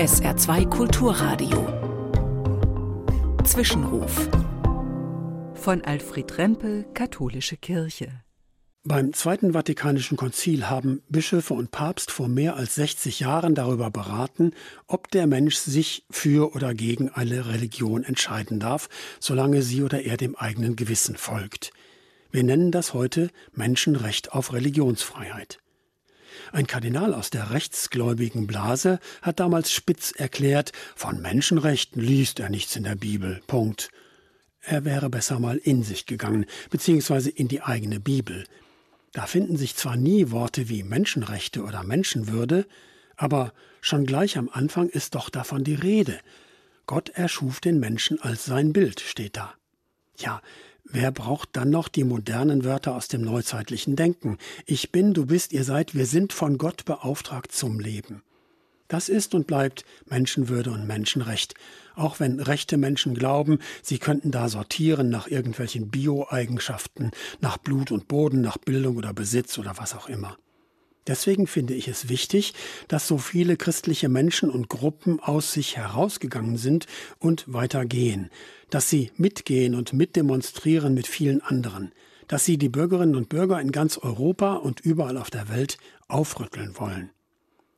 SR2 Kulturradio. Zwischenruf. Von Alfred Rempel, Katholische Kirche. Beim Zweiten Vatikanischen Konzil haben Bischöfe und Papst vor mehr als 60 Jahren darüber beraten, ob der Mensch sich für oder gegen eine Religion entscheiden darf, solange sie oder er dem eigenen Gewissen folgt. Wir nennen das heute Menschenrecht auf Religionsfreiheit. Ein Kardinal aus der rechtsgläubigen Blase hat damals spitz erklärt, von Menschenrechten liest er nichts in der Bibel. Punkt. Er wäre besser mal in sich gegangen, beziehungsweise in die eigene Bibel. Da finden sich zwar nie Worte wie Menschenrechte oder Menschenwürde, aber schon gleich am Anfang ist doch davon die Rede. Gott erschuf den Menschen als sein Bild, steht da. Ja, wer braucht dann noch die modernen Wörter aus dem neuzeitlichen Denken? Ich bin, du bist, ihr seid, wir sind von Gott beauftragt zum Leben. Das ist und bleibt Menschenwürde und Menschenrecht. Auch wenn rechte Menschen glauben, sie könnten da sortieren nach irgendwelchen Bio-Eigenschaften, nach Blut und Boden, nach Bildung oder Besitz oder was auch immer. Deswegen finde ich es wichtig, dass so viele christliche Menschen und Gruppen aus sich herausgegangen sind und weitergehen, dass sie mitgehen und mitdemonstrieren mit vielen anderen, dass sie die Bürgerinnen und Bürger in ganz Europa und überall auf der Welt aufrütteln wollen.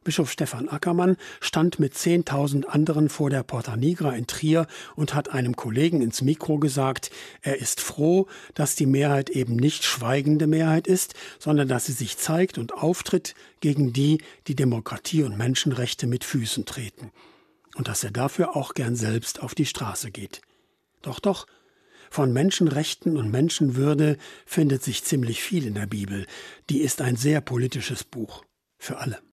Bischof Stefan Ackermann stand mit 10.000 anderen vor der Porta Nigra in Trier und hat einem Kollegen ins Mikro gesagt, er ist froh, dass die Mehrheit eben nicht schweigende Mehrheit ist, sondern dass sie sich zeigt und auftritt gegen die, die Demokratie und Menschenrechte mit Füßen treten. Und dass er dafür auch gern selbst auf die Straße geht. Doch, doch, von Menschenrechten und Menschenwürde findet sich ziemlich viel in der Bibel. Die ist ein sehr politisches Buch. Für alle.